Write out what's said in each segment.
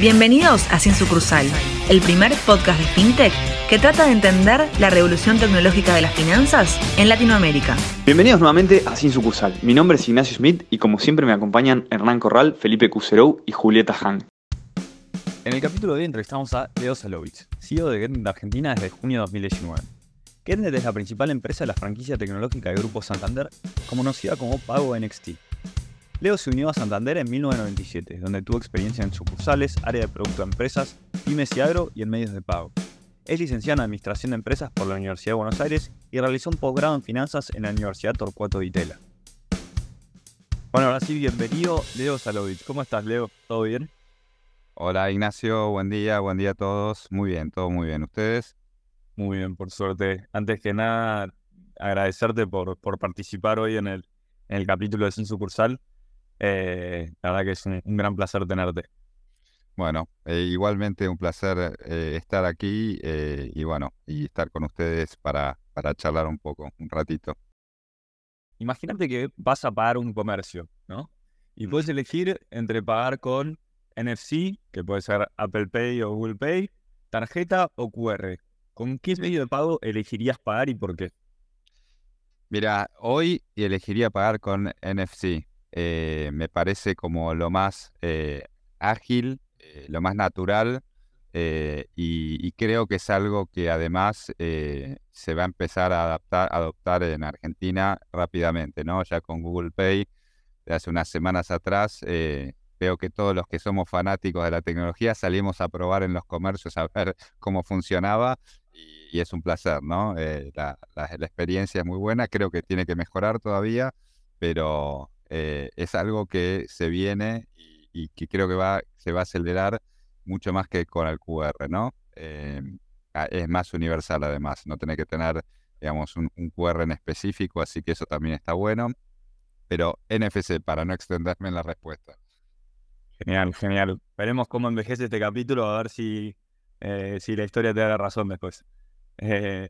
Bienvenidos a Sin Sucursal, el primer podcast de FinTech que trata de entender la revolución tecnológica de las finanzas en Latinoamérica. Bienvenidos nuevamente a Sin Sucursal. Mi nombre es Ignacio Smith y como siempre me acompañan Hernán Corral, Felipe Cuserou y Julieta Han. En el capítulo de hoy entrevistamos a Leo Salovich, CEO de GetNet Argentina desde junio de 2019. GetNet es la principal empresa de la franquicia tecnológica de Grupo Santander, conocida como Pago NXT. Leo se unió a Santander en 1997, donde tuvo experiencia en sucursales, área de producto de empresas, pymes y agro y en medios de pago. Es licenciada en Administración de Empresas por la Universidad de Buenos Aires y realizó un posgrado en Finanzas en la Universidad Torcuato de Itela. Bueno, ahora sí, bienvenido Leo Salovich. ¿Cómo estás, Leo? ¿Todo bien? Hola Ignacio, buen día, buen día a todos. Muy bien, todo muy bien. ¿Ustedes? Muy bien, por suerte. Antes que nada, agradecerte por, por participar hoy en el, en el capítulo de Sin Sucursal. Eh, la verdad que es un gran placer tenerte. Bueno, eh, igualmente un placer eh, estar aquí y bueno, y estar con ustedes para, para charlar un poco, un ratito. Imagínate que vas a pagar un comercio, ¿no? Y puedes elegir entre pagar con NFC, que puede ser Apple Pay o Google Pay, tarjeta o QR. ¿Con qué medio de pago elegirías pagar y por qué? Mira, hoy elegiría pagar con NFC. Me parece como lo más ágil eh, lo más natural eh, y, creo que es algo que además eh, se va a empezar a adaptar, adoptar en Argentina rápidamente, ¿no? Ya con Google Pay, de hace unas semanas atrás, veo que todos los que somos fanáticos de la tecnología salimos a probar en los comercios a ver cómo funcionaba y, es un placer, ¿no? La, experiencia es muy buena, creo que tiene que mejorar todavía, pero es algo que se viene y que creo que va, se va a acelerar mucho más que con el QR, ¿no? Eh, es más universal además, no tiene que tener, digamos, un, QR en específico, así que eso también está bueno. Pero NFC, para no extenderme en la respuesta. Genial, genial. Veremos cómo envejece este capítulo, a ver si, eh, si la historia te da razón después. Eh,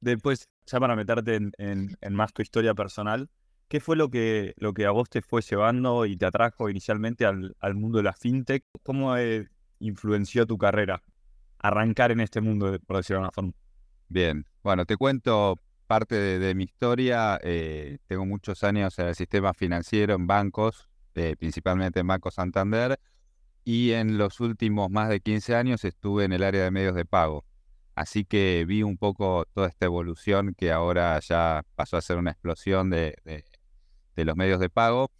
después, ya para meterte en, en más tu historia personal, ¿Qué fue lo que, lo que a vos te fue llevando y te atrajo inicialmente al, mundo de la fintech? ¿Cómo eh, influenció tu carrera arrancar en este mundo, por decirlo de una forma? Bien, bueno, te cuento parte de, mi historia. Eh, tengo muchos años en el sistema financiero, en bancos, eh, principalmente en Banco Santander, y en los últimos más de 15 años estuve en el área de medios de pago. Así que vi un poco toda esta evolución que ahora ya pasó a ser una explosión de, de los medios de pago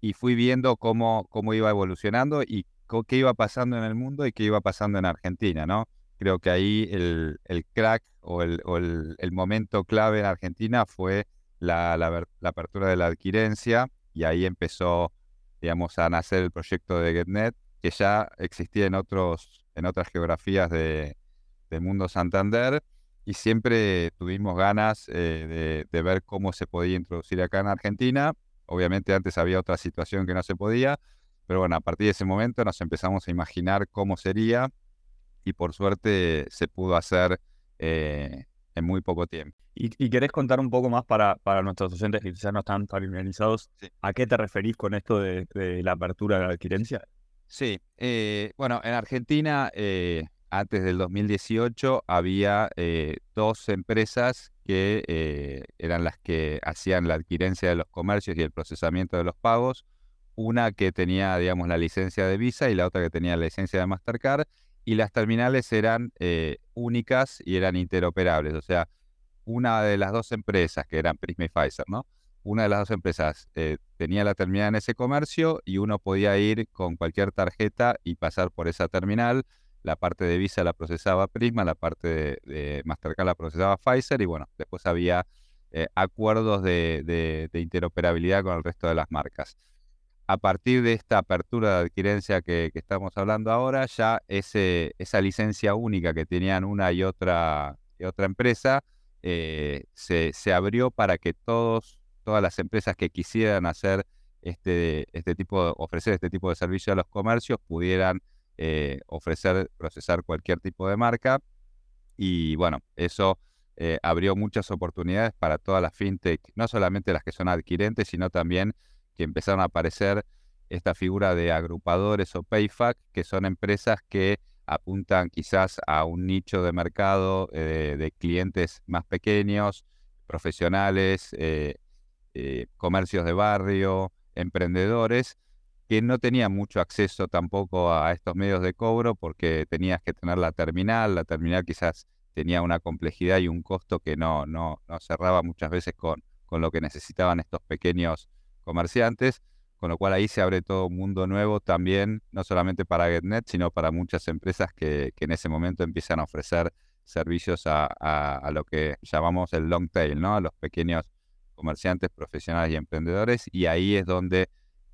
y fui viendo cómo, cómo iba evolucionando y qué iba pasando en el mundo y qué iba pasando en Argentina, ¿no? Creo que ahí el, crack o, el, momento clave en Argentina fue la, apertura de la adquirencia y ahí empezó, digamos, a nacer el proyecto de GetNet, que ya existía en, otros, en otras geografías de, del mundo Santander y siempre tuvimos ganas eh, de, ver cómo se podía introducir acá en Argentina. Obviamente antes había otra situación que no se podía, pero bueno, a partir de ese momento nos empezamos a imaginar cómo sería y por suerte se pudo hacer eh, en muy poco tiempo. ¿Y, querés contar un poco más para, para nuestros docentes que quizás no están familiarizados? ¿A qué te referís con esto de, la apertura de la adquirencia? Sí, eh, bueno, en Argentina antes del 2018 había eh, dos empresas que eh, eran las que hacían la adquirencia de los comercios y el procesamiento de los pagos. Una que tenía, digamos, la licencia de Visa y la otra que tenía la licencia de Mastercard. Y las terminales eran eh, únicas y eran interoperables. O sea, una de las dos empresas, que eran Prisma y Pfizer, ¿no? Una de las dos empresas tenía la terminal en ese comercio y uno podía ir con cualquier tarjeta y pasar por esa terminal la parte de Visa la procesaba Prisma, la parte de, Mastercard la procesaba Pfizer y bueno, después había eh, acuerdos de, interoperabilidad con el resto de las marcas. A partir de esta apertura de adquirencia que, estamos hablando ahora, ya ese, esa licencia única que tenían una y otra, otra empresa eh, se, se, abrió para que todos, todas las empresas que quisieran hacer este, este tipo, ofrecer este tipo de servicio a los comercios pudieran eh, ofrecer, procesar cualquier tipo de marca. Y bueno, eso eh, abrió muchas oportunidades para todas las fintech, no solamente las que son adquirentes, sino también que empezaron a aparecer esta figura de agrupadores o payfac, que son empresas que apuntan quizás a un nicho de mercado eh, de clientes más pequeños, profesionales, comercios de barrio, emprendedores, que no tenían mucho acceso tampoco a estos medios de cobro porque tenías que tener la terminal, la terminal quizás tenía una complejidad y un costo que no, no, no cerraba muchas veces con, con lo que necesitaban estos pequeños comerciantes con lo cual ahí se abre todo un mundo nuevo también, no solamente para GetNet, sino para muchas empresas que, en ese momento empiezan a ofrecer servicios a, lo que llamamos el long tail, ¿no? A los pequeños comerciantes, profesionales y emprendedores, y ahí es donde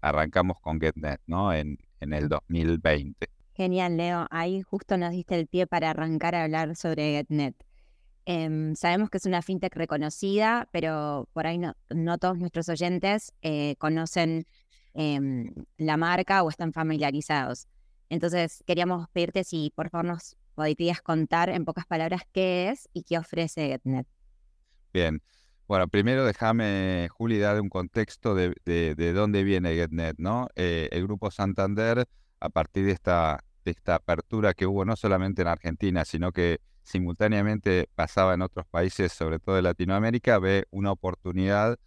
arrancamos con GetNet, ¿no? En, en el 2020. Genial, Leo. Ahí justo nos diste el pie para arrancar a hablar sobre GetNet. Em, sabemos que es una fintech reconocida, pero por ahí no, no todos nuestros oyentes eh, conocen Em, la marca o están familiarizados. Entonces, queríamos pedirte si por favor nos podrías contar en pocas palabras qué es y qué ofrece GetNet. Bien. Bueno, primero déjame, Juli, dar un contexto de, de, dónde viene GetNet, ¿no? Eh, el Grupo Santander, a partir de esta, de esta apertura que hubo no solamente en Argentina, sino que simultáneamente pasaba en otros países, sobre todo de Latinoamérica, ve una oportunidad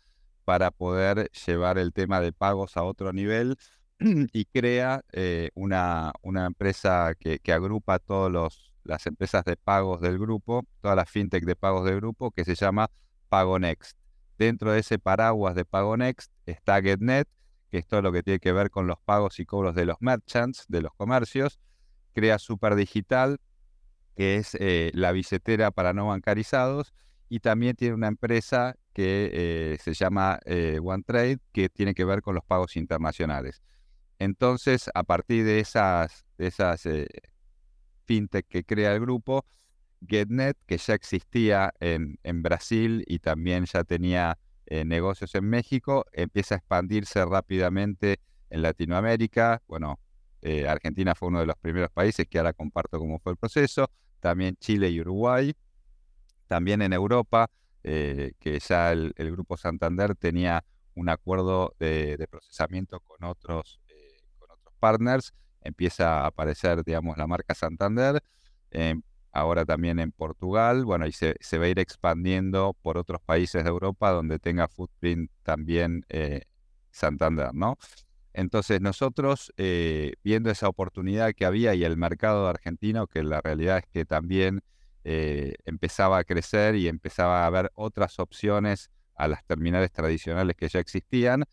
para poder llevar el tema de pagos a otro nivel y crea eh, una, una, empresa que, agrupa todas las empresas de pagos del grupo, todas las fintech de pagos del grupo, que se llama PagoNext. Dentro de ese paraguas de PagoNext está GetNet, que es todo lo que tiene que ver con los pagos y cobros de los merchants, de los comercios. Crea Superdigital, que es eh, la billetera para no bancarizados, y también tiene una empresa que eh, se llama eh, OneTrade, que tiene que ver con los pagos internacionales. Entonces, a partir de esas, esas eh, fintech que crea el grupo, GetNet, que ya existía en, en Brasil y también ya tenía negocios en México, empieza a expandirse rápidamente en Latinoamérica. Bueno, Argentina fue uno de los primeros países que ahora comparto cómo fue el proceso, también Chile y Uruguay. También en Europa, eh, que ya el, Grupo Santander tenía un acuerdo de, procesamiento con otros, eh, con otros partners, empieza a aparecer, digamos, la marca Santander, em, ahora también en Portugal, bueno, y se, va a ir expandiendo por otros países de Europa donde tenga footprint también eh, Santander, ¿no? Entonces nosotros, viendo esa oportunidad que había y el mercado argentino, que la realidad es que también eh, empezaba a crecer y empezaba a haber otras opciones a las terminales tradicionales que ya existían,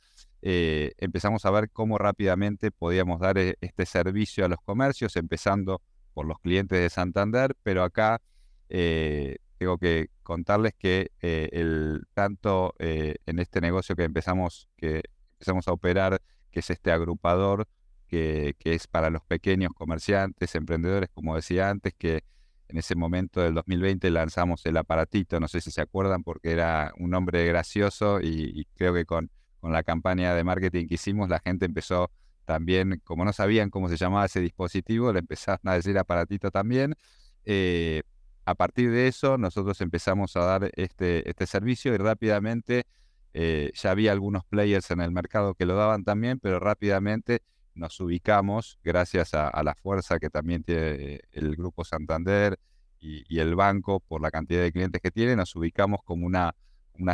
eh, empezamos a ver cómo rápidamente podíamos dar este servicio a los comercios, empezando por los clientes de Santander, pero acá eh, tengo que contarles que el, tanto en este negocio que empezamos, que empezamos a operar, que es este agrupador, que, es para los pequeños comerciantes, emprendedores, como decía antes, que en ese momento del 2020 lanzamos el aparatito, no sé si se acuerdan, porque era un nombre gracioso y, creo que con, con, la campaña de marketing que hicimos la gente empezó también, como no sabían cómo se llamaba ese dispositivo, le empezaron a decir aparatito también. Eh, a partir de eso nosotros empezamos a dar este, este servicio y rápidamente eh, ya había algunos players en el mercado que lo daban también, pero rápidamente nos ubicamos, gracias a, la fuerza que también tiene el Grupo Santander y, el banco por la cantidad de clientes que tiene, nos ubicamos como una,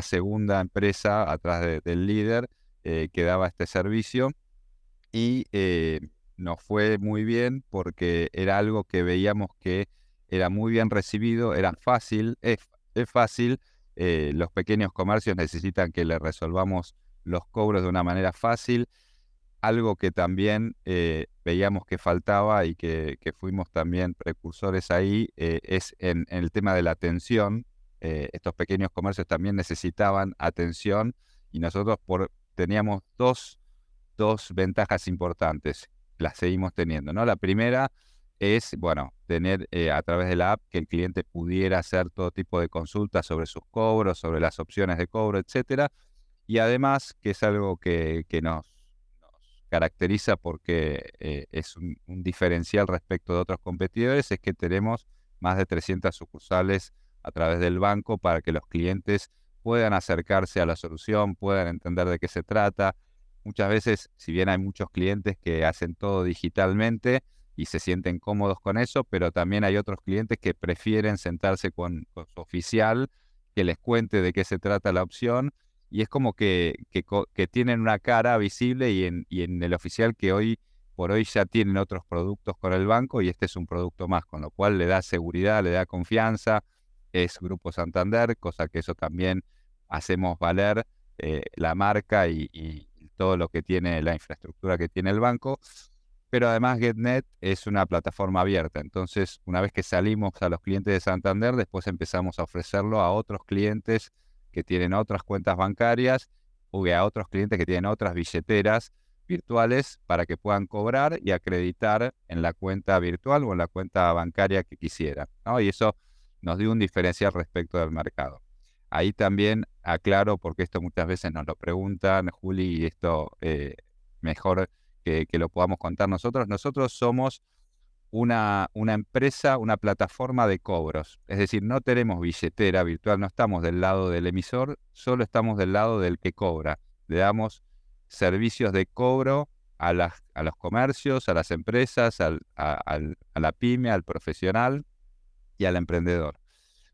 segunda empresa atrás del líder eh, que daba este servicio y eh, nos fue muy bien porque era algo que veíamos que era muy bien recibido, era fácil, es, fácil, eh, los pequeños comercios necesitan que le resolvamos los cobros de una manera fácil algo que también eh, veíamos que faltaba y que, fuimos también precursores ahí es en, el tema de la atención. Estos pequeños comercios también necesitaban atención y nosotros por, teníamos dos, dos ventajas importantes, las seguimos teniendo. ¿no? La primera es, bueno, tener a través de la app que el cliente pudiera hacer todo tipo de consultas sobre sus cobros, sobre las opciones de cobro, etcétera. Y además, que es algo que, que nos caracteriza porque eh, es un, diferencial respecto de otros competidores, es que tenemos más de 300 sucursales a través del banco para que los clientes puedan acercarse a la solución, puedan entender de qué se trata. Muchas veces, si bien hay muchos clientes que hacen todo digitalmente y se sienten cómodos con eso, pero también hay otros clientes que prefieren sentarse con, su oficial, que les cuente de qué se trata la opción, y es como que, que, tienen una cara visible y en, y en el oficial que hoy por hoy ya tienen otros productos con el banco y este es un producto más, con lo cual le da seguridad, le da confianza, es Grupo Santander, cosa que eso también hacemos valer eh, la marca y, todo lo que tiene, la infraestructura que tiene el banco. Pero además GetNet es una plataforma abierta, entonces una vez que salimos a los clientes de Santander, después empezamos a ofrecerlo a otros clientes que tienen otras cuentas bancarias o a otros clientes que tienen otras billeteras virtuales para que puedan cobrar y acreditar en la cuenta virtual o en la cuenta bancaria que quisieran. Y eso nos dio un diferencial respecto del mercado. Ahí también aclaro, porque esto muchas veces nos lo preguntan, Juli, y esto eh, mejor que, lo podamos contar nosotros. Nosotros somos una, empresa, una plataforma de cobros. Es decir, no tenemos billetera virtual, no estamos del lado del emisor, solo estamos del lado del que cobra. Le damos servicios de cobro a, las, a los comercios, a las empresas, a, la pyme, al profesional y al emprendedor.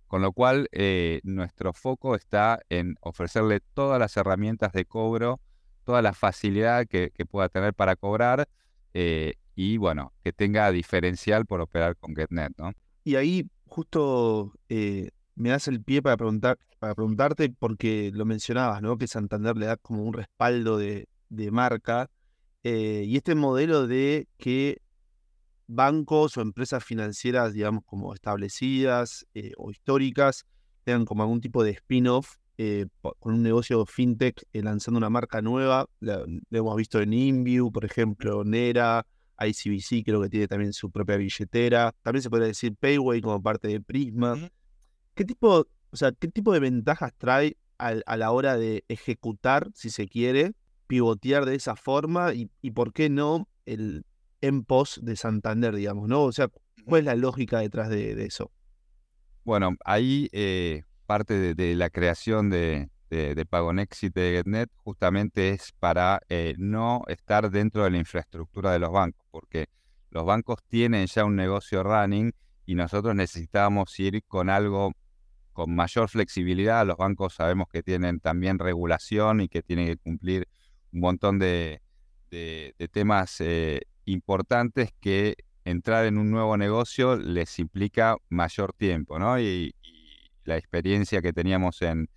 Con lo cual, eh, nuestro foco está en ofrecerle todas las herramientas de cobro, toda la facilidad que, pueda tener para cobrar eh, y, bueno, que tenga diferencial por operar con GetNet, ¿no? Y ahí justo eh, me das el pie para, preguntar, para preguntarte, porque lo mencionabas, ¿no? Que Santander le da como un respaldo de, marca. Y este modelo de que bancos o empresas financieras, digamos, como establecidas eh, o históricas, tengan como algún tipo de spin-off eh, con un negocio fintech lanzando una marca nueva. lo hemos visto en InView, por ejemplo, Nera, ICBC creo que tiene también su propia billetera. También se podría decir Payway como parte de Prisma. ¿Qué tipo, o sea, qué tipo de ventajas trae a la hora de ejecutar, si se quiere, pivotear de esa forma y, por qué no el en pos de Santander, digamos, ¿no? O sea, ¿cuál es la lógica detrás de, eso? Bueno, ahí eh, parte de, la creación de, de, Pagonexit de GetNet justamente es para eh, no estar dentro de la infraestructura de los bancos, porque los bancos tienen ya un negocio running y nosotros necesitamos ir con algo con mayor flexibilidad. Los bancos sabemos que tienen también regulación y que tienen que cumplir un montón de, temas eh, importantes que entrar en un nuevo negocio les implica mayor tiempo, ¿no? Y, la experiencia que teníamos en,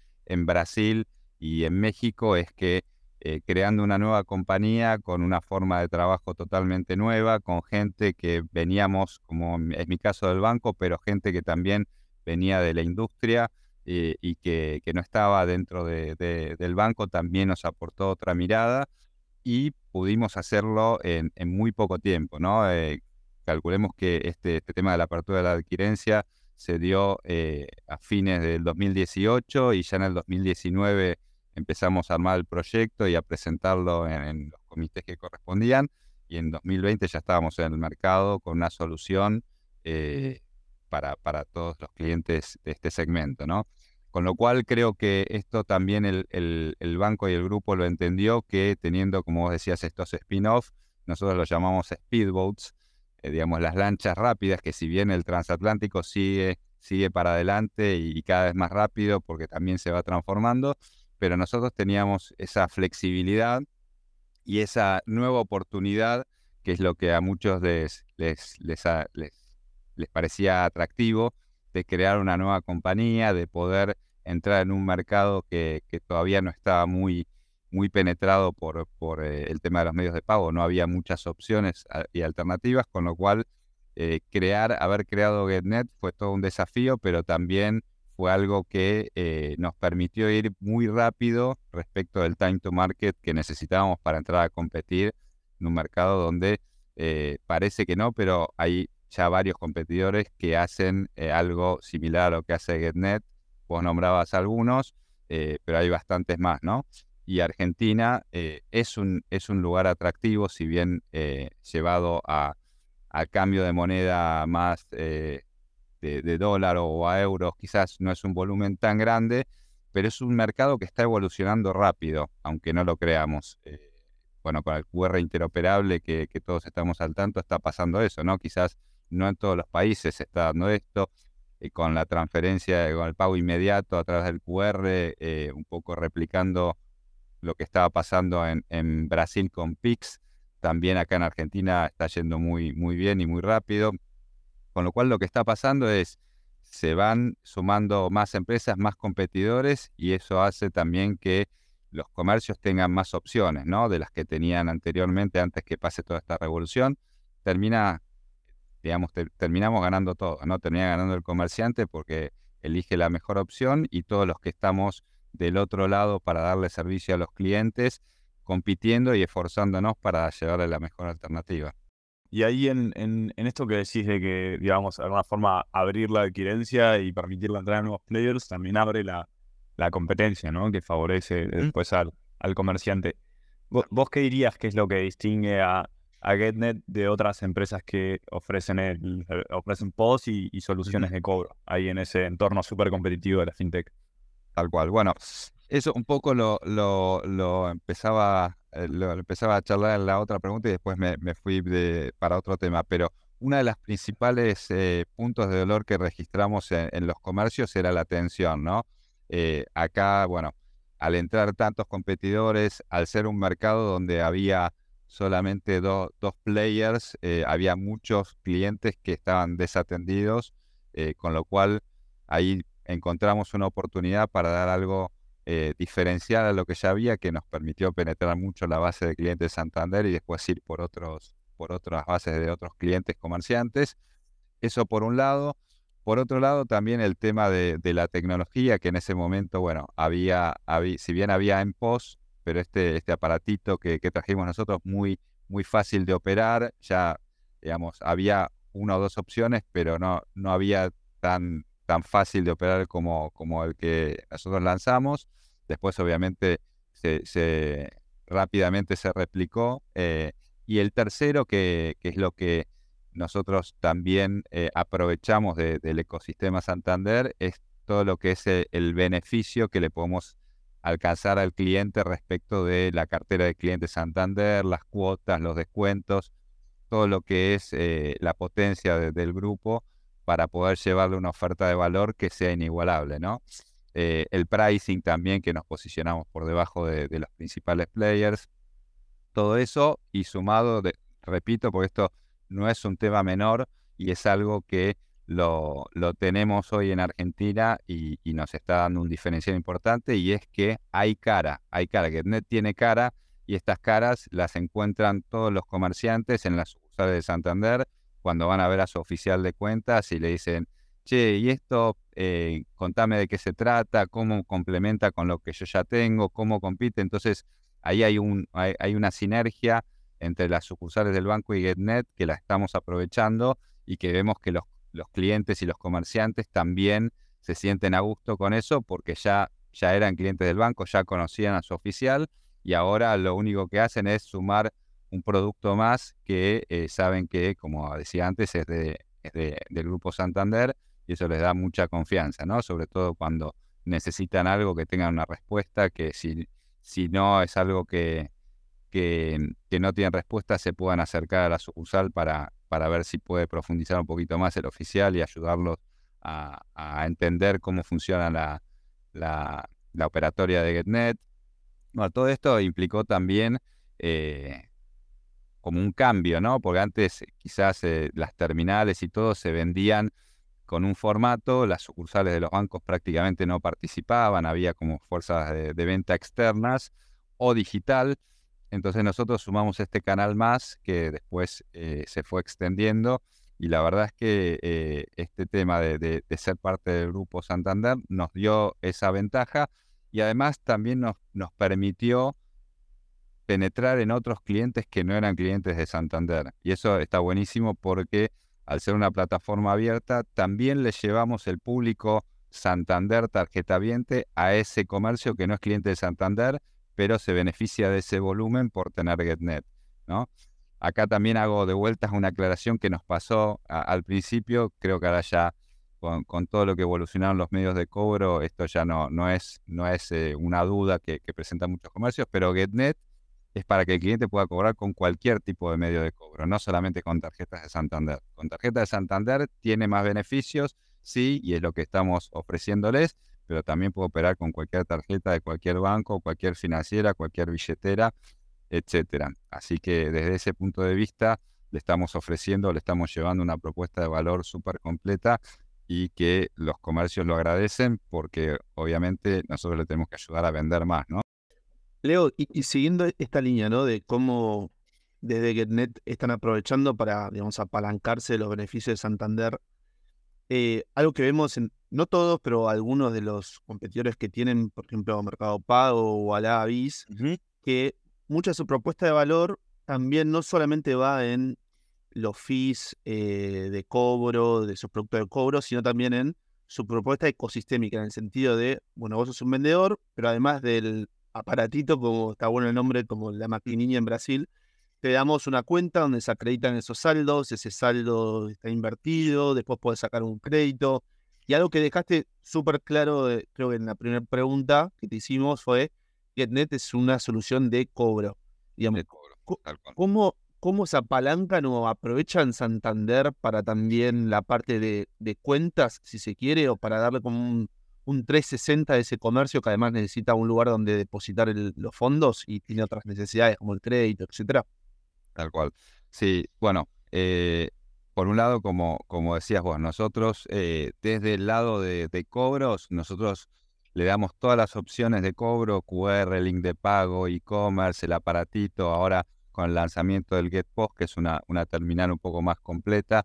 Brasil y en México es que eh, creando una nueva compañía con una forma de trabajo totalmente nueva, con gente que veníamos, como es mi caso del banco, pero gente que también venía de la industria eh, y que, no estaba dentro del banco, también nos aportó otra mirada y pudimos hacerlo en, muy poco tiempo. ¿no? Eh, calculemos que este, este, tema de la apertura de la adquirencia se dio eh, a fines del 2018 y ya en el 2019 empezamos a armar el proyecto y a presentarlo en, los comités que correspondían y en 2020 ya estábamos en el mercado con una solución para, para todos los clientes de este segmento, ¿no? Con lo cual creo que esto también el, el, banco y el grupo lo entendió, que teniendo, como vos decías, estos spin-off, nosotros los llamamos speedboats, eh, digamos las lanchas rápidas, que si bien el transatlántico sigue, sigue para adelante y, cada vez más rápido porque también se va transformando, pero nosotros teníamos esa flexibilidad y esa nueva oportunidad, que es lo que a muchos les, les, les les parecía atractivo crear una nueva compañía, de poder entrar en un mercado que, todavía no estaba muy, muy penetrado por, por eh, el tema de los medios de pago. No había muchas opciones y alternativas, con lo cual eh, crear, haber creado GetNet fue todo un desafío, pero también fue algo que eh, nos permitió ir muy rápido respecto del time to market que necesitábamos para entrar a competir en un mercado donde parece que no, pero hay ya varios competidores que hacen eh, algo similar a lo que hace GetNet. Vos nombrabas algunos, eh, pero hay bastantes más, ¿no? Y Argentina eh, es, un, es un lugar atractivo, si bien llevado a, cambio de moneda más de, dólar o a euros, quizás no es un volumen tan grande, pero es un mercado que está evolucionando rápido, aunque no lo creamos. bueno, con el QR interoperable que, todos estamos al tanto, está pasando eso, ¿no? Quizás no en todos los países se está dando esto, eh, con la transferencia, con el pago inmediato a través del QR, eh, un poco replicando lo que estaba pasando en, en, Brasil con Pix, también acá en Argentina está yendo muy, muy bien y muy rápido, con lo cual lo que está pasando es se van sumando más empresas, más competidores y eso hace también que los comercios tengan más opciones, ¿no? De las que tenían anteriormente antes que pase toda esta revolución. Termina, digamos, terminamos ganando todo, ¿no? Termina ganando el comerciante porque elige la mejor opción y todos los que estamos del otro lado para darle servicio a los clientes, compitiendo y esforzándonos para llevarle la mejor alternativa. Y ahí en, en, esto que decís de que, digamos, de alguna forma abrir la adquirencia y permitir la entrada de nuevos players, también abre la, la competencia, ¿no? Que favorece después al, al comerciante. ¿Vos, qué dirías que es lo que distingue a, a GetNet de otras empresas que ofrecen, el, ofrecen POS y, soluciones de cobro ahí en ese entorno súper competitivo de la fintech? Tal cual. Bueno, eso un poco lo, lo, lo empezaba eh, lo, empezaba a charlar en la otra pregunta y después me, fui de, para otro tema, pero una de las principales eh, puntos de dolor que registramos en, los comercios era la atención, ¿no? Eh, acá, bueno, al entrar tantos competidores, al ser un mercado donde había solamente dos players, había muchos clientes que estaban desatendidos, con lo cual ahí encontramos una oportunidad para dar algo eh, diferenciar a lo que ya había, que nos permitió penetrar mucho la base de clientes Santander y después ir por, otros, por otras bases de otros clientes comerciantes. Eso por un lado. Por otro lado, también el tema de, la tecnología, que en ese momento, bueno, había, si bien había en POS, pero este, este aparatito que, trajimos nosotros muy, muy fácil de operar, ya, digamos, había una o dos opciones, pero no, no había tan, tan fácil de operar como, como el que nosotros lanzamos. Después, obviamente, se, rápidamente se replicó. Eh, y el tercero, que, es lo que nosotros también eh, aprovechamos del ecosistema Santander, es todo lo que es eh, el, beneficio que le podemos alcanzar al cliente respecto de la cartera de clientes Santander, las cuotas, los descuentos, todo lo que es la potencia del grupo para poder llevarle una oferta de valor que sea inigualable, ¿no? Eh, el pricing también, que nos posicionamos por debajo de, los principales players. Todo eso y sumado, repito, porque esto no es un tema menor y es algo que lo, tenemos hoy en Argentina y, nos está dando un diferencial importante y es que hay cara, hay cara, que Net tiene cara y estas caras las encuentran todos los comerciantes en las sucursales de Santander cuando van a ver a su oficial de cuentas y le dicen, che, y esto, eh, contame de qué se trata, cómo complementa con lo que yo ya tengo, cómo compite. Entonces, ahí hay, un, hay, una sinergia entre las sucursales del banco y GetNet que la estamos aprovechando y que vemos que los, los clientes y los comerciantes también se sienten a gusto con eso porque ya, ya eran clientes del banco, ya conocían a su oficial y ahora lo único que hacen es sumar un producto más que eh, saben que, como decía antes, es, de, del Grupo Santander y eso les da mucha confianza, ¿no? Sobre todo cuando necesitan algo que tengan una respuesta, que si, si no es algo que, que, no tienen respuesta, se puedan acercar a la sucursal para, para ver si puede profundizar un poquito más el oficial y ayudarlos a, entender cómo funciona la, la, operatoria de GetNet. Bueno, todo esto implicó también eh, como un cambio, ¿no? Porque antes quizás eh, las terminales y todo se vendían con un formato, las sucursales de los bancos prácticamente no participaban, había como fuerzas de, venta externas o digital. Entonces nosotros sumamos este canal más que después eh, se fue extendiendo y la verdad es que eh, este tema de, ser parte del grupo Santander nos dio esa ventaja y además también nos, nos permitió penetrar en otros clientes que no eran clientes de Santander. Y eso está buenísimo porque al ser una plataforma abierta, también le llevamos el público Santander tarjeta viente a ese comercio que no es cliente de Santander, pero se beneficia de ese volumen por tener GetNet. ¿no? Acá también hago de vueltas una aclaración que nos pasó al principio, creo que ahora ya con, todo lo que evolucionaron los medios de cobro, esto ya no, no es, no es eh, una duda que, que presentan muchos comercios, pero GetNet es para que el cliente pueda cobrar con cualquier tipo de medio de cobro, no solamente con tarjetas de Santander. Con tarjetas de Santander tiene más beneficios, sí, y es lo que estamos ofreciéndoles, pero también puede operar con cualquier tarjeta de cualquier banco, cualquier financiera, cualquier billetera, etcétera. Así que desde ese punto de vista le estamos ofreciendo, le estamos llevando una propuesta de valor súper completa y que los comercios lo agradecen porque obviamente nosotros le tenemos que ayudar a vender más, ¿no? Leo, y, siguiendo esta línea, ¿no? De cómo desde GetNet están aprovechando para, digamos, apalancarse los beneficios de Santander. Eh, algo que vemos en, no todos, pero algunos de los competidores que tienen, por ejemplo, Mercado Pago o Alavis, que mucha de su propuesta de valor también no solamente va en los fees eh, de cobro, de sus productos de cobro, sino también en su propuesta ecosistémica, en el sentido de, bueno, vos sos un vendedor, pero además del aparatito, como está bueno el nombre, como la maquinilla en Brasil, te damos una cuenta donde se acreditan esos saldos, ese saldo está invertido, después puedes sacar un crédito. Y algo que dejaste súper claro, eh, creo que en la primera pregunta que te hicimos fue, GetNet es una solución de cobro. Digamos, ¿cómo, ¿Cómo se apalancan o aprovechan Santander para también la parte de, de cuentas, si se quiere, o para darle como un, un 360 de ese comercio que además necesita un lugar donde depositar los fondos y tiene otras necesidades como el crédito, etcétera. Tal cual. Sí, bueno, eh, por un lado, como, como decías vos, nosotros eh, desde el lado de, cobros, nosotros le damos todas las opciones de cobro, QR, link de pago, e-commerce, el aparatito, ahora con el lanzamiento del GetPost, que es una, una terminal un poco más completa,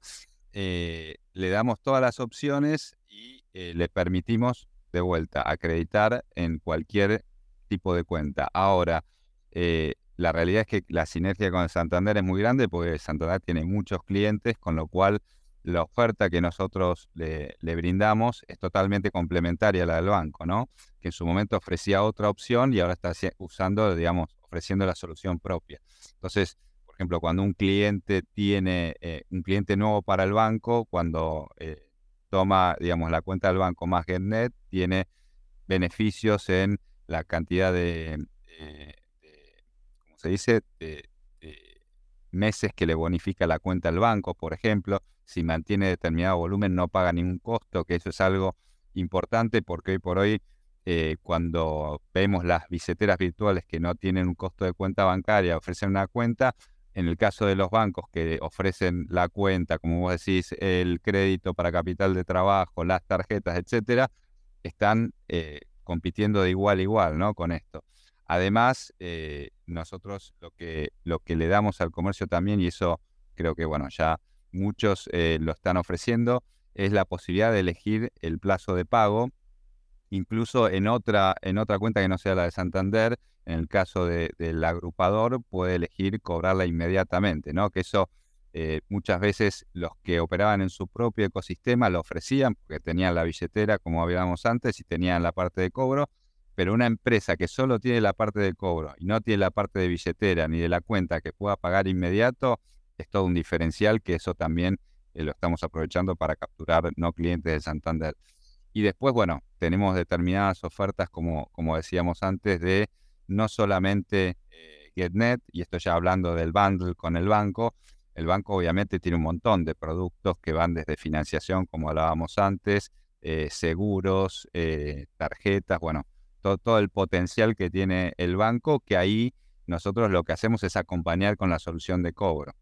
eh, le damos todas las opciones y le permitimos de vuelta, acreditar en cualquier tipo de cuenta. Ahora, eh, la realidad es que la sinergia con Santander es muy grande porque Santander tiene muchos clientes, con lo cual la oferta que nosotros le, brindamos es totalmente complementaria a la del banco, ¿no? Que en su momento ofrecía otra opción y ahora está usando, digamos, ofreciendo la solución propia. Entonces, por ejemplo, cuando un cliente tiene eh, un cliente nuevo para el banco, cuando eh, toma, digamos, la cuenta del banco más GetNet, tiene beneficios en la cantidad de, ¿cómo se dice?, de, meses que le bonifica la cuenta al banco, por ejemplo. Si mantiene determinado volumen, no paga ningún costo, que eso es algo importante porque hoy por hoy, eh, cuando vemos las billeteras virtuales que no tienen un costo de cuenta bancaria, ofrecen una cuenta, en el caso de los bancos que ofrecen la cuenta, como vos decís, el crédito para capital de trabajo, las tarjetas, etcétera, están eh, compitiendo de igual a igual, ¿no? Con esto. Además, eh, nosotros lo que, lo que le damos al comercio también, y eso creo que, bueno, ya muchos eh, lo están ofreciendo, es la posibilidad de elegir el plazo de pago, incluso en otra, en otra cuenta que no sea la de Santander, en el caso del agrupador, puede elegir cobrarla inmediatamente, ¿no? Que eso eh, muchas veces los que operaban en su propio ecosistema lo ofrecían porque tenían la billetera, como hablábamos antes, y tenían la parte de cobro, pero una empresa que solo tiene la parte de cobro y no tiene la parte de billetera ni de la cuenta que pueda pagar inmediato, es todo un diferencial que eso también eh, lo estamos aprovechando para capturar no clientes de Santander. Y después, bueno, tenemos determinadas ofertas, como, como decíamos antes, de no solamente eh, GetNet, y esto ya hablando del bundle con el banco, el banco obviamente tiene un montón de productos que van desde financiación, como hablábamos antes, eh, seguros, tarjetas, bueno, todo, el potencial que tiene el banco, que ahí nosotros lo que hacemos es acompañar con la solución de cobro.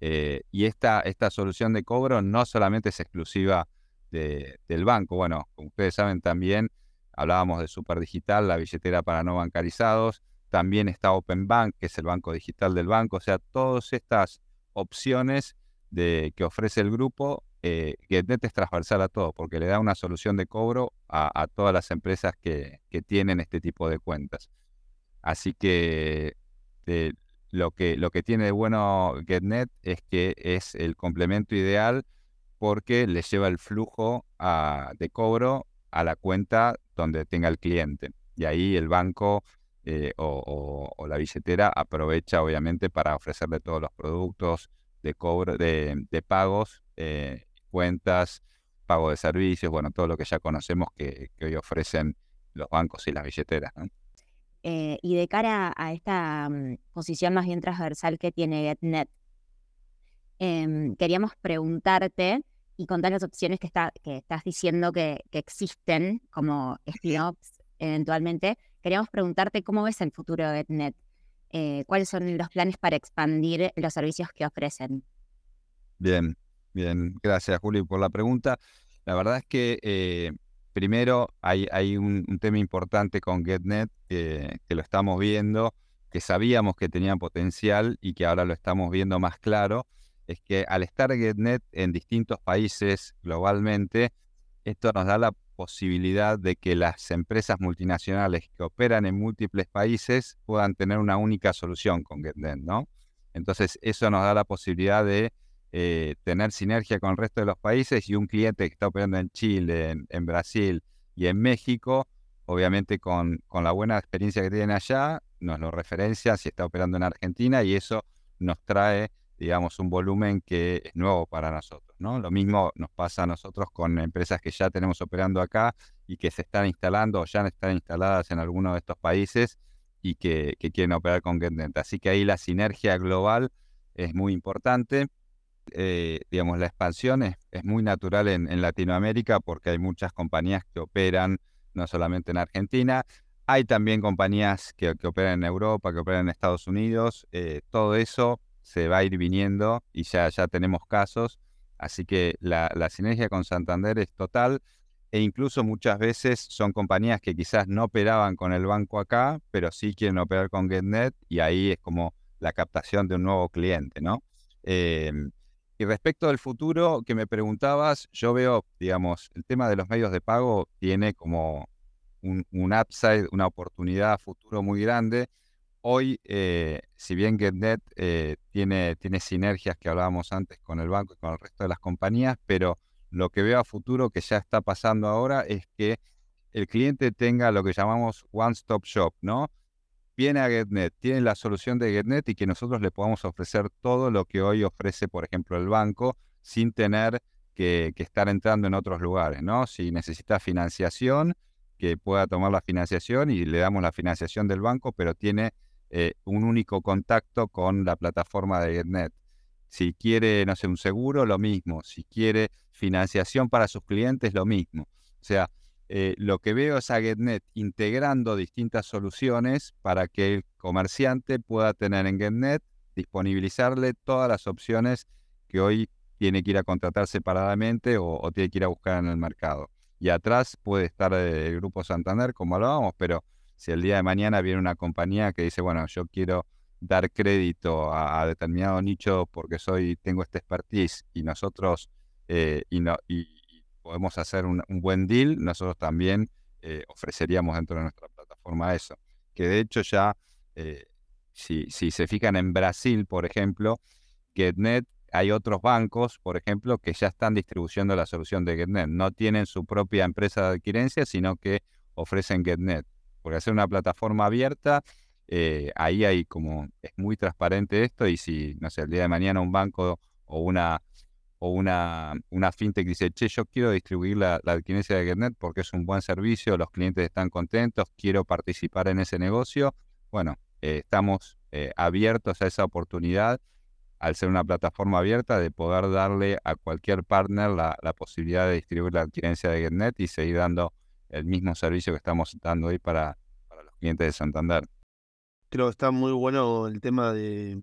y esta, esta solución de cobro no solamente es exclusiva del banco, bueno, como ustedes saben también, Hablábamos de Superdigital, la billetera para no bancarizados. También está Open Bank, que es el banco digital del banco. O sea, todas estas opciones de, que ofrece el grupo, eh, GetNet es transversal a todo, porque le da una solución de cobro a, todas las empresas que, tienen este tipo de cuentas. Así que lo que lo que tiene de bueno GetNet es que es el complemento ideal porque le lleva el flujo de cobro a la cuenta donde tenga el cliente. Y ahí el banco eh, o, la billetera aprovecha obviamente para ofrecerle todos los productos de cobro, de, pagos, eh, cuentas, pago de servicios, bueno, todo lo que ya conocemos que, hoy ofrecen los bancos y las billeteras. Eh, y de cara a esta mm, posición más bien transversal que tiene GetNet, em, queríamos preguntarte y contar las opciones que, está, que estás diciendo que, existen como spin-offs eventualmente. Queríamos preguntarte cómo ves el futuro de GetNet. Eh, ¿Cuáles son los planes para expandir los servicios que ofrecen? Bien, bien. Gracias, Juli, por la pregunta. La verdad es que eh, primero hay, un, tema importante con GetNet que lo estamos viendo, que sabíamos que tenía potencial y que ahora lo estamos viendo más claro, es que al estar GetNet en distintos países globalmente, esto nos da la posibilidad de que las empresas multinacionales que operan en múltiples países puedan tener una única solución con GetNet, ¿no? Entonces, eso nos da la posibilidad de eh, tener sinergia con el resto de los países y un cliente que está operando en Chile, en, Brasil y en México, obviamente con, con, la buena experiencia que tiene allá, nos lo referencia si está operando en Argentina y eso nos trae, digamos, un volumen que es nuevo para nosotros, ¿no? Lo mismo nos pasa a nosotros con empresas que ya tenemos operando acá y que se están instalando o ya están instaladas en alguno de estos países y que, quieren operar con GetNet. Así que ahí la sinergia global es muy importante. Eh, digamos, la expansión es, muy natural en, Latinoamérica porque hay muchas compañías que operan no solamente en Argentina, hay también compañías que, operan en Europa, que operan en Estados Unidos, eh, todo eso se va a ir viniendo y ya, ya tenemos casos, así que la, sinergia con Santander es total e incluso muchas veces son compañías que quizás no operaban con el banco acá, pero sí quieren operar con GetNet y ahí es como la captación de un nuevo cliente, ¿no? Em, y respecto del futuro que me preguntabas, yo veo, digamos, el tema de los medios de pago tiene como un, upside, una oportunidad futuro muy grande. Hoy, eh, si bien GetNet eh, tiene, tiene sinergias que hablábamos antes con el banco y con el resto de las compañías, pero lo que veo a futuro que ya está pasando ahora es que el cliente tenga lo que llamamos one-stop shop, ¿no? Viene a GetNet, tiene la solución de GetNet y que nosotros le podamos ofrecer todo lo que hoy ofrece, por ejemplo, el banco, sin tener que, estar entrando en otros lugares, ¿no? Si necesita financiación, que pueda tomar la financiación y le damos la financiación del banco, pero tiene eh, un único contacto con la plataforma de GetNet. Si quiere, no sé, un seguro, lo mismo. Si quiere financiación para sus clientes, lo mismo. O sea, eh, lo que veo es a GetNet integrando distintas soluciones para que el comerciante pueda tener en GetNet, disponibilizarle todas las opciones que hoy tiene que ir a contratar separadamente o, tiene que ir a buscar en el mercado. Y atrás puede estar eh, el Grupo Santander, como hablábamos, pero si el día de mañana viene una compañía que dice, bueno, yo quiero dar crédito a, determinado nicho porque soy, tengo este expertise y nosotros eh, y, no, y, podemos hacer un, buen deal, nosotros también eh, ofreceríamos dentro de nuestra plataforma eso. Que de hecho ya, eh, si, si, se fijan en Brasil, por ejemplo, GetNet, hay otros bancos, por ejemplo, que ya están distribuyendo la solución de GetNet. No tienen su propia empresa de adquirencia, sino que ofrecen GetNet. Porque hacer una plataforma abierta, eh, ahí hay como, es muy transparente esto y si, no sé, el día de mañana un banco o una o una, una fintech dice, che, yo quiero distribuir la, la adquirencia de GetNet porque es un buen servicio, los clientes están contentos, quiero participar en ese negocio, bueno, eh, estamos eh, abiertos a esa oportunidad al ser una plataforma abierta de poder darle a cualquier partner la, la posibilidad de distribuir la adquirencia de GetNet y seguir dando el mismo servicio que estamos dando hoy para, para los clientes de Santander. Creo que está muy bueno el tema de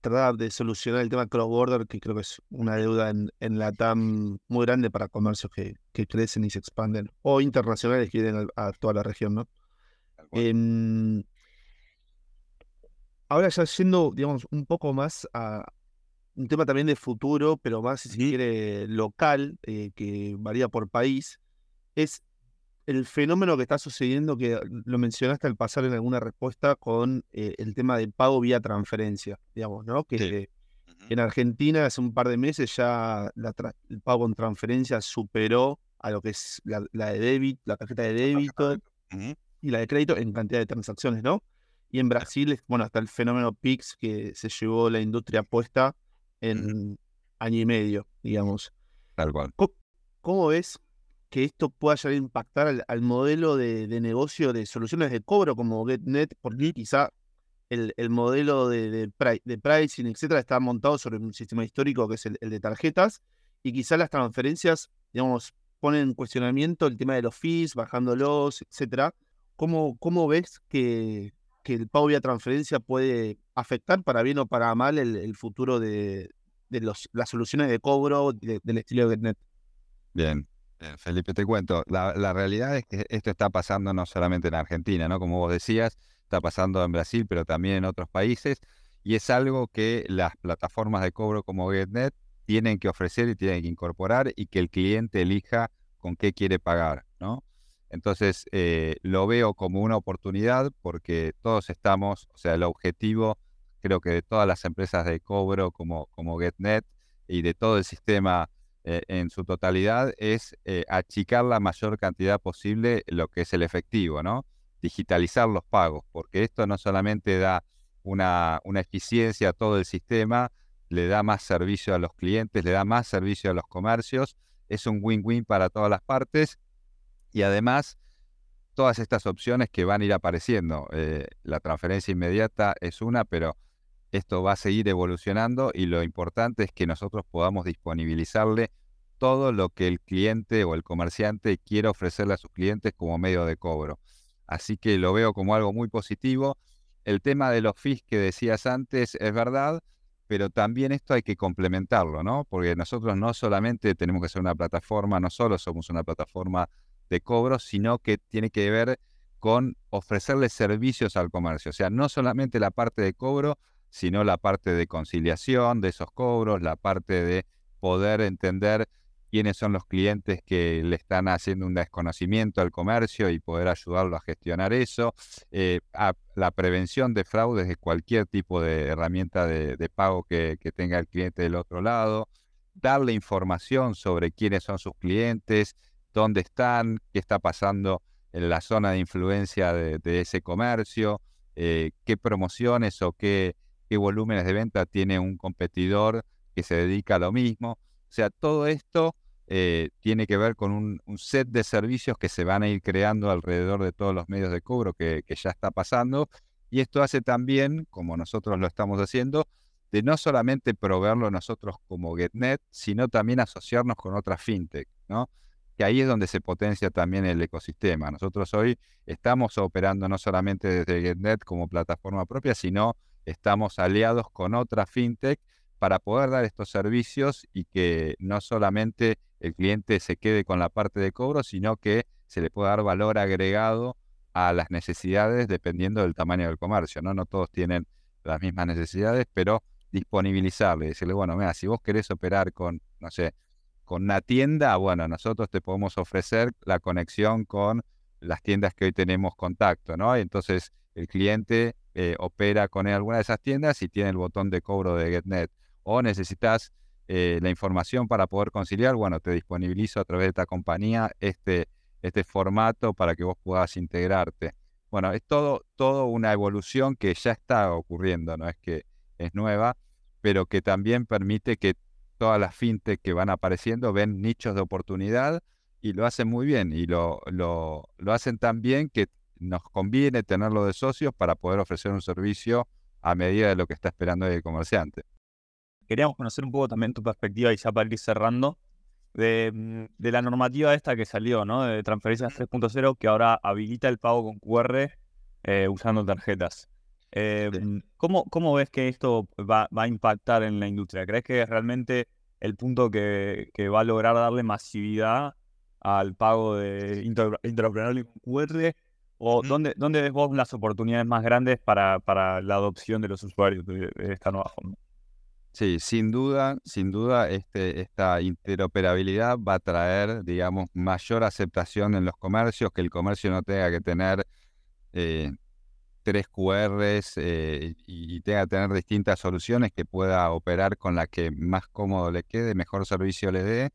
tratar de solucionar el tema cross-border, que creo que es una deuda en, en la TAM muy grande para comercios que, que crecen y se expanden, o internacionales que vienen a, toda la región, ¿no? Em, ahora ya yendo, digamos, un poco más a un tema también de futuro, pero más, si se quiere, local, eh, que varía por país, es el fenómeno que está sucediendo, que lo mencionaste al pasar en alguna respuesta, con eh, el tema del pago vía transferencia, digamos, ¿no? Que en Argentina hace un par de meses ya el pago en transferencia superó a lo que es la, de débito, la tarjeta de débito y la de crédito en cantidad de transacciones, ¿no? Y en Brasil, bueno, hasta el fenómeno PIX que se llevó la industria puesta en año y medio, digamos. Tal cual. ¿Cómo, ves que esto pueda llegar a impactar al, modelo de, negocio de soluciones de cobro como GetNet, porque quizá el, modelo de, pricing, etcétera, está montado sobre un sistema histórico que es el, de tarjetas, y quizá las transferencias, digamos, ponen en cuestionamiento el tema de los fees, bajándolos, etcétera. ¿Cómo, cómo ves que, que el pago vía transferencia puede afectar para bien o para mal el, futuro de, los, las soluciones de cobro del estilo de GetNet? Bien, Felipe, te cuento. La, realidad es que esto está pasando no solamente en Argentina, ¿no? Como vos decías, está pasando en Brasil, pero también en otros países. Y es algo que las plataformas de cobro como GetNet tienen que ofrecer y tienen que incorporar y que el cliente elija con qué quiere pagar, ¿no? Entonces, eh, lo veo como una oportunidad porque todos estamos, o sea, el objetivo, creo que de todas las empresas de cobro como, como GetNet y de todo el sistema eh, en su totalidad es eh, achicar la mayor cantidad posible lo que es el efectivo, ¿no? Digitalizar los pagos, porque esto no solamente da una, una eficiencia a todo el sistema, le da más servicio a los clientes, le da más servicio a los comercios, es un win-win para todas las partes y además todas estas opciones que van a ir apareciendo. Eh, la transferencia inmediata es una, pero esto va a seguir evolucionando y lo importante es que nosotros podamos disponibilizarle todo lo que el cliente o el comerciante quiera ofrecerle a sus clientes como medio de cobro. Así que lo veo como algo muy positivo. El tema de los fees que decías antes es verdad, pero también esto hay que complementarlo, ¿no? Porque nosotros no solamente tenemos que ser una plataforma, no solo somos una plataforma de cobro, sino que tiene que ver con ofrecerle servicios al comercio. O sea, no solamente la parte de cobro, sino la parte de conciliación de esos cobros, la parte de poder entender quiénes son los clientes que le están haciendo un desconocimiento al comercio y poder ayudarlo a gestionar eso, eh, la prevención de fraudes de cualquier tipo de herramienta de, pago que, tenga el cliente del otro lado, darle información sobre quiénes son sus clientes, dónde están, qué está pasando en la zona de influencia de, ese comercio, eh, qué promociones o qué qué volúmenes de venta tiene un competidor que se dedica a lo mismo. O sea, todo esto eh, tiene que ver con un, set de servicios que se van a ir creando alrededor de todos los medios de cobro que, ya está pasando. Y esto hace también, como nosotros lo estamos haciendo, de no solamente proveerlo nosotros como GetNet, sino también asociarnos con otras fintech, ¿no? Que ahí es donde se potencia también el ecosistema. Nosotros hoy estamos operando no solamente desde GetNet como plataforma propia, sino estamos aliados con otra fintech para poder dar estos servicios y que no solamente el cliente se quede con la parte de cobro, sino que se le pueda dar valor agregado a las necesidades dependiendo del tamaño del comercio, ¿no? No todos tienen las mismas necesidades, pero disponibilizarle, decirle, bueno, mira, si vos querés operar con, no sé, con una tienda, bueno, nosotros te podemos ofrecer la conexión con las tiendas que hoy tenemos contacto, ¿no? Y entonces el cliente eh, opera con alguna de esas tiendas y tiene el botón de cobro de GetNet. O necesitas eh, la información para poder conciliar, bueno, te disponibilizo a través de esta compañía este, este formato para que vos puedas integrarte. Bueno, es todo, todo una evolución que ya está ocurriendo, no es que es nueva, pero que también permite que todas las fintech que van apareciendo ven nichos de oportunidad y lo hacen muy bien y lo, lo, lo hacen tan bien que nos conviene tenerlo de socios para poder ofrecer un servicio a medida de lo que está esperando el comerciante. Queríamos conocer un poco también tu perspectiva y ya para ir cerrando de, mm, la normativa esta que salió, ¿no? De transferencias 3.0 que ahora habilita el pago con QR eh, usando tarjetas. Eh, ¿cómo, ¿cómo, ves que esto va, va, a impactar en la industria? ¿Crees que es realmente el punto que, que va a lograr darle masividad al pago de interoperable con QR? ¿O dónde, dónde ves vos las oportunidades más grandes para, para la adopción de los usuarios de, esta nueva forma? Sí, sin duda, sin duda, este, esta interoperabilidad va a traer, digamos, mayor aceptación en los comercios, que el comercio no tenga que tener eh, tres QRs eh, y tenga que tener distintas soluciones que pueda operar con la que más cómodo le quede, mejor servicio le dé,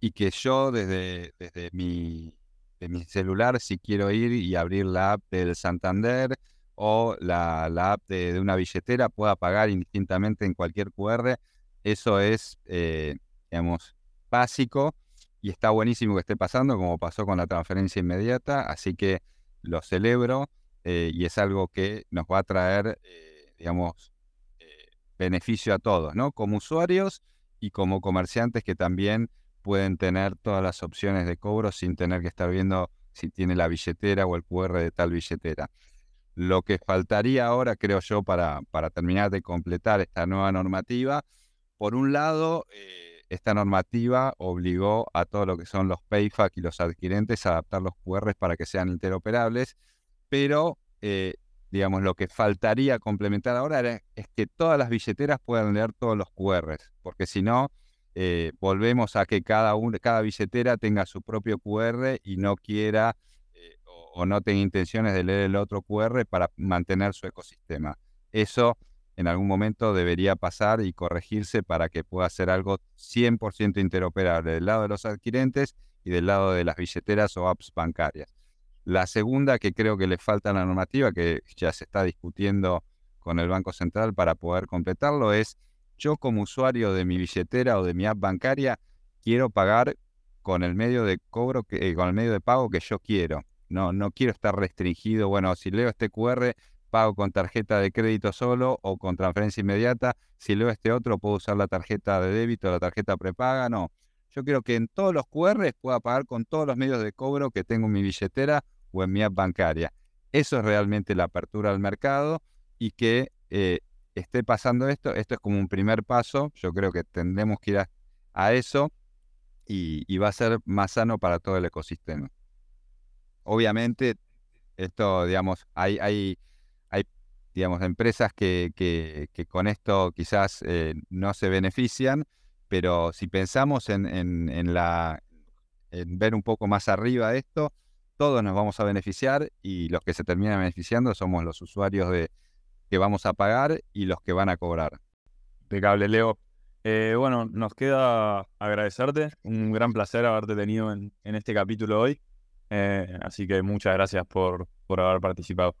y que yo desde, desde mi de mi celular si quiero ir y abrir la app del Santander o la, app de, una billetera, pueda pagar indistintamente en cualquier QR. Eso es, eh, digamos, básico, y está buenísimo que esté pasando, como pasó con la transferencia inmediata, así que lo celebro eh, y es algo que nos va a traer, eh, digamos, beneficio a todos, ¿no? Como usuarios y como comerciantes que también pueden tener todas las opciones de cobro sin tener que estar viendo si tiene la billetera o el QR de tal billetera. Lo que faltaría ahora, creo yo, para, terminar de completar esta nueva normativa, por un lado, eh, esta normativa obligó a todo lo que son los PayFac y los adquirentes a adaptar los QR para que sean interoperables, pero eh, digamos, lo que faltaría complementar ahora es que todas las billeteras puedan leer todos los QR, porque si no, eh, volvemos a que cada, cada billetera tenga su propio QR y no quiera eh, o, no tenga intenciones de leer el otro QR para mantener su ecosistema. Eso en algún momento debería pasar y corregirse para que pueda ser algo 100% interoperable del lado de los adquirentes y del lado de las billeteras o apps bancarias. La segunda que creo que le falta a la normativa, que ya se está discutiendo con el Banco Central para poder completarlo, es yo como usuario de mi billetera o de mi app bancaria quiero pagar con el medio de cobro, que, eh, con el medio de pago que yo quiero. No, no quiero estar restringido. Bueno, si leo este QR, pago con tarjeta de crédito solo o con transferencia inmediata. Si leo este otro, puedo usar la tarjeta de débito, la tarjeta prepaga. No. Yo quiero que en todos los QR pueda pagar con todos los medios de cobro que tengo en mi billetera o en mi app bancaria. Eso es realmente la apertura al mercado y que eh, esté pasando esto, esto es como un primer paso, yo creo que tendremos que ir a, eso y, va a ser más sano para todo el ecosistema. Obviamente, esto, digamos, hay, hay, hay digamos, empresas que, con esto quizás eh, no se benefician, pero si pensamos en, en ver un poco más arriba esto, todos nos vamos a beneficiar y los que se terminan beneficiando somos los usuarios de, que vamos a pagar y los que van a cobrar. Impecable, Leo. Eh, bueno, nos queda agradecerte. Un gran placer haberte tenido en, este capítulo hoy. Eh, así que muchas gracias por, por haber participado.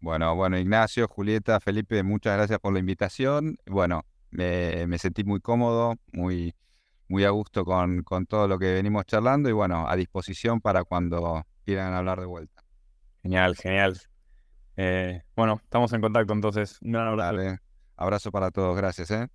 Bueno, bueno, Ignacio, Julieta, Felipe, muchas gracias por la invitación. Bueno, me, sentí muy cómodo, muy, muy a gusto con, con todo lo que venimos charlando y bueno, a disposición para cuando quieran hablar de vuelta. Genial, genial. Eh, bueno, estamos en contacto entonces. Un gran abrazo. Abrazo para todos, gracias. ¿eh?